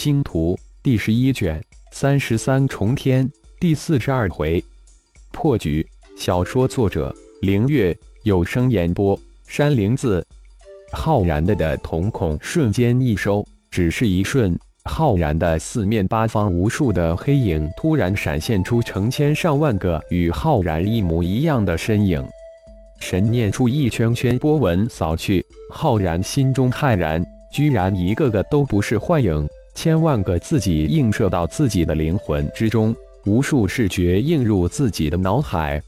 星图第十一卷三十三重天第四十二回破局。小说作者：凌月，有声演播：山灵子。浩然的的瞳孔瞬间一收，只是一瞬，浩然的四面八方无数的黑影突然闪现出成千上万个与浩然一模一样的身影。神念处一圈圈波纹扫去，浩然心中骇然，居然一个个都不是幻影，千万个自己映射到自己的灵魂之中，无数视觉映入自己的脑海。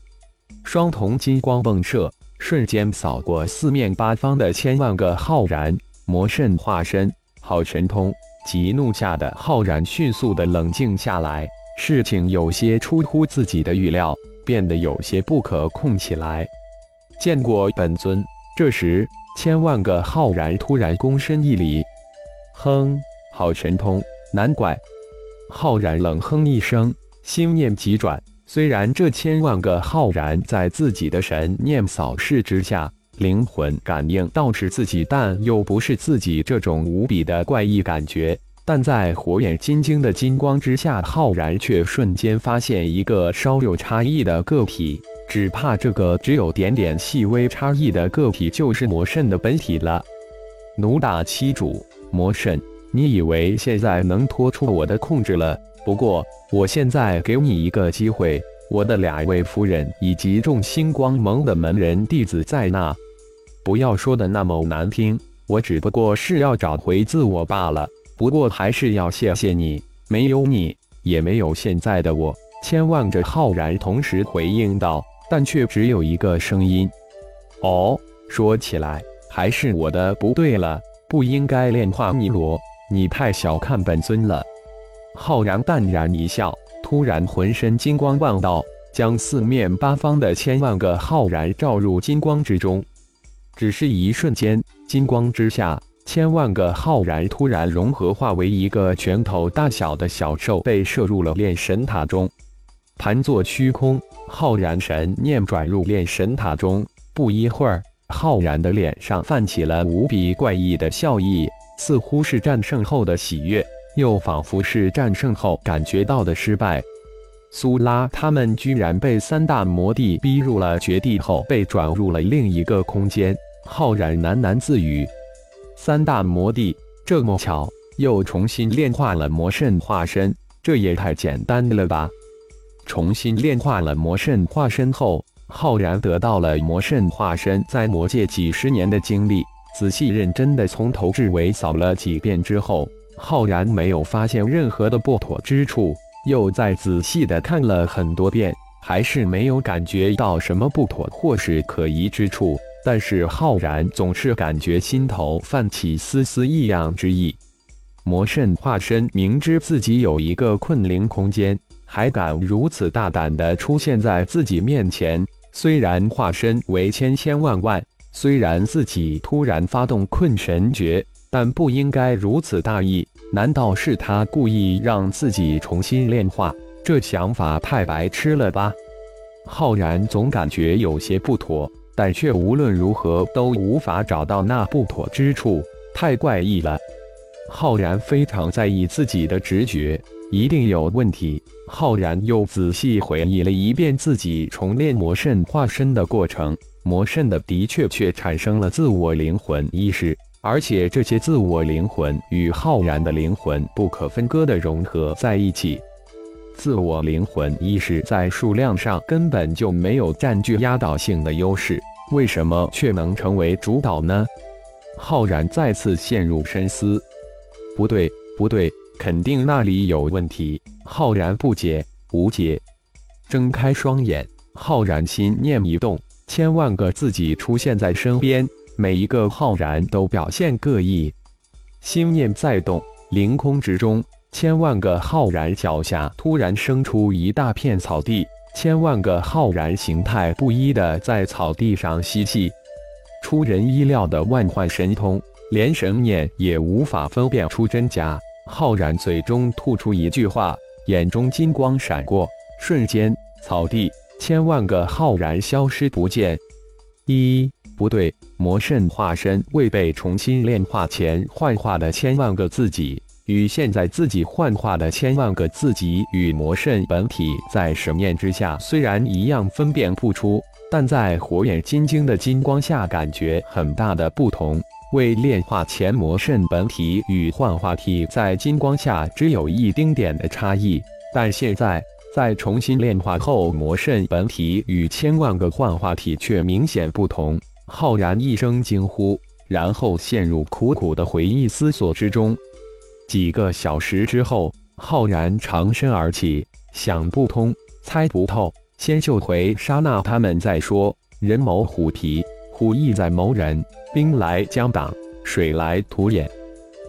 双瞳金光迸射，瞬间扫过四面八方的千万个浩然魔圣化身。好神通！急怒下的浩然迅速的冷静下来，事情有些出乎自己的预料，变得有些不可控起来。见过本尊。这时，千万个浩然突然躬身一礼：“哼，好神通，难怪。”浩然冷哼一声，心念急转。虽然这千万个浩然在自己的神念扫视之下，灵魂感应到是自己，但又不是自己这种无比的怪异感觉。但在火眼金睛的金光之下，浩然却瞬间发现一个稍有差异的个体，只怕这个只有点点细微差异的个体就是魔圣的本体了。奴打七主魔圣，你以为现在能脱出我的控制了？不过，我现在给你一个机会，我的两位夫人以及众星光盟的门人弟子在那，不要说的那么难听，我只不过是要找回自我罢了。不过还是要谢谢你，没有你，也没有现在的我。千万着浩然同时回应道，但却只有一个声音：“哦，说起来还是我的不对了，不应该炼化尼罗，你太小看本尊了。”浩然淡然一笑，突然浑身金光万道，将四面八方的千万个浩然照入金光之中。只是一瞬间，金光之下，千万个浩然突然融合，化为一个拳头大小的小兽，被射入了炼神塔中。盘坐虚空，浩然神念转入炼神塔中。不一会儿，浩然的脸上泛起了无比怪异的笑意，似乎是战胜后的喜悦。又仿佛是战胜后感觉到的失败。苏拉他们居然被三大魔帝逼入了绝地后，被转入了另一个空间。浩然喃喃自语：“三大魔帝这么巧，又重新炼化了魔圣化身，这也太简单了吧？”重新炼化了魔圣化身后，浩然得到了魔圣化身在魔界几十年的经历，仔细认真的从头至尾扫了几遍之后。浩然没有发现任何的不妥之处，又再仔细的看了很多遍，还是没有感觉到什么不妥或是可疑之处。但是浩然总是感觉心头泛起丝丝异样之意。魔圣化身明知自己有一个困灵空间，还敢如此大胆的出现在自己面前。虽然化身为千千万万，虽然自己突然发动困神诀。但不应该如此大意，难道是他故意让自己重新炼化？这想法太白痴了吧！浩然总感觉有些不妥，但却无论如何都无法找到那不妥之处，太怪异了。浩然非常在意自己的直觉，一定有问题。浩然又仔细回忆了一遍自己重炼魔圣化身的过程，魔圣的的确确产生了自我灵魂意识。而且这些自我灵魂与浩然的灵魂不可分割的融合在一起，自我灵魂意识在数量上根本就没有占据压倒性的优势，为什么却能成为主导呢？浩然再次陷入深思。不对，不对，肯定那里有问题。浩然不解，无解。睁开双眼，浩然心念一动，千万个自己出现在身边。每一个浩然都表现各异，心念在动，凌空之中，千万个浩然脚下突然生出一大片草地，千万个浩然形态不一的在草地上嬉戏，出人意料的万幻神通，连神念也无法分辨出真假。浩然嘴中吐出一句话，眼中金光闪过，瞬间，草地千万个浩然消失不见。一。不对，魔圣化身未被重新炼化前幻化的千万个自己，与现在自己幻化的千万个自己与魔圣本体在神念之下虽然一样分辨不出，但在火眼金睛的金光下感觉很大的不同。未炼化前魔圣本体与幻化体在金光下只有一丁点的差异，但现在在重新炼化后，魔圣本体与千万个幻化体却明显不同。浩然一声惊呼，然后陷入苦苦的回忆思索之中。几个小时之后，浩然长身而起，想不通，猜不透，先救回沙那他们再说。人谋虎皮。虎意在谋人，兵来将挡，水来土掩。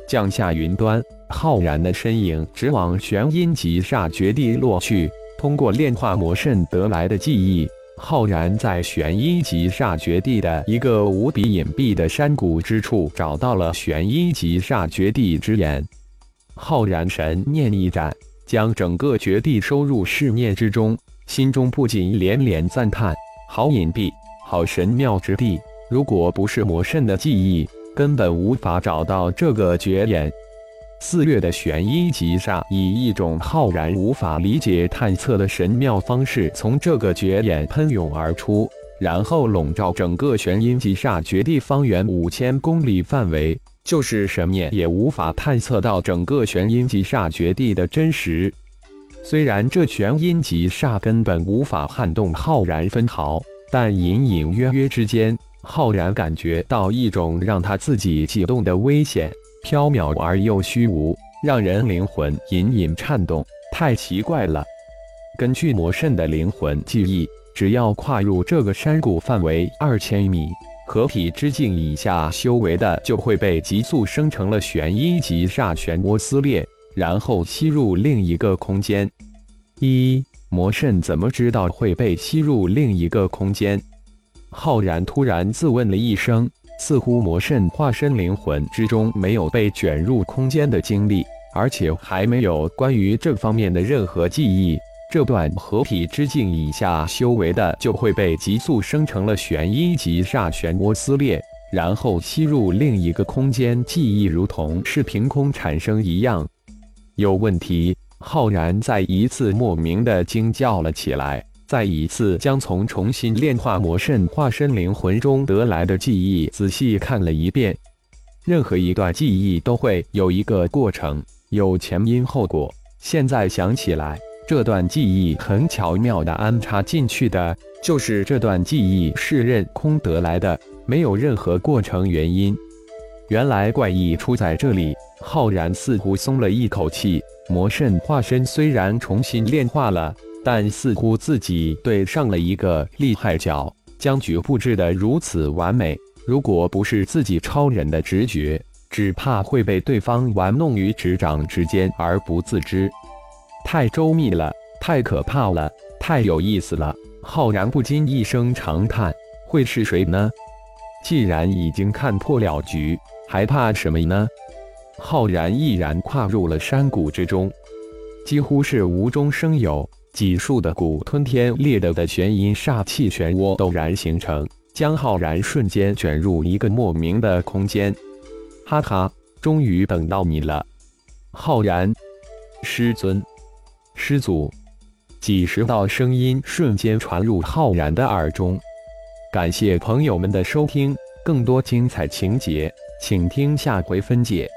降下云端，浩然的身影直往玄阴极煞绝地落去。通过炼化魔圣得来的记忆，浩然在玄阴极煞绝地的一个无比隐蔽的山谷之处找到了玄阴极煞绝地之眼。浩然神念一展，将整个绝地收入视念之中，心中不禁连连赞叹：好隐蔽！好神妙之地，如果不是魔圣的记忆，根本无法找到这个绝眼。四月的玄阴极煞以一种浩然无法理解探测的神妙方式，从这个绝眼喷涌而出，然后笼罩整个玄阴极煞绝地方圆五千公里范围，就是神念也无法探测到整个玄阴极煞绝地的真实。虽然这玄阴极煞根本无法撼动浩然分毫。但隐隐约约之间，浩然感觉到一种让他自己悸动的危险，飘渺而又虚无，让人灵魂隐隐颤动。太奇怪了！根据魔圣的灵魂记忆，只要跨入这个山谷范围二千米，合体之境以下修为的就会被急速生成了玄一级煞漩涡撕裂，然后吸入另一个空间。一。魔圣怎么知道会被吸入另一个空间？浩然突然自问了一声，似乎魔圣化身灵魂之中没有被卷入空间的经历，而且还没有关于这方面的任何记忆。这段合体之境以下修为的就会被急速生成了玄阴级煞漩涡撕裂，然后吸入另一个空间，记忆如同是凭空产生一样，有问题。浩然再一次莫名的惊叫了起来，再一次将从重新炼化魔圣化身灵魂中得来的记忆仔细看了一遍。任何一段记忆都会有一个过程，有前因后果。现在想起来，这段记忆很巧妙地安插进去的，就是这段记忆是任空得来的，没有任何过程原因。原来怪异出在这里，浩然似乎松了一口气。魔圣化身虽然重新炼化了，但似乎自己对上了一个厉害角，将局布置得如此完美。如果不是自己超人的直觉，只怕会被对方玩弄于指掌之间而不自知。太周密了，太可怕了，太有意思了！浩然不禁一声长叹：会是谁呢？既然已经看破了局，还怕什么呢？浩然毅然跨入了山谷之中，几乎是无中生有，几束的谷吞天裂地的玄阴煞气漩涡陡然形成，将浩然瞬间卷入一个莫名的空间。哈哈，终于等到你了，浩然，师尊，师祖，几十道声音瞬间传入浩然的耳中。感谢朋友们的收听，更多精彩情节，请听下回分解。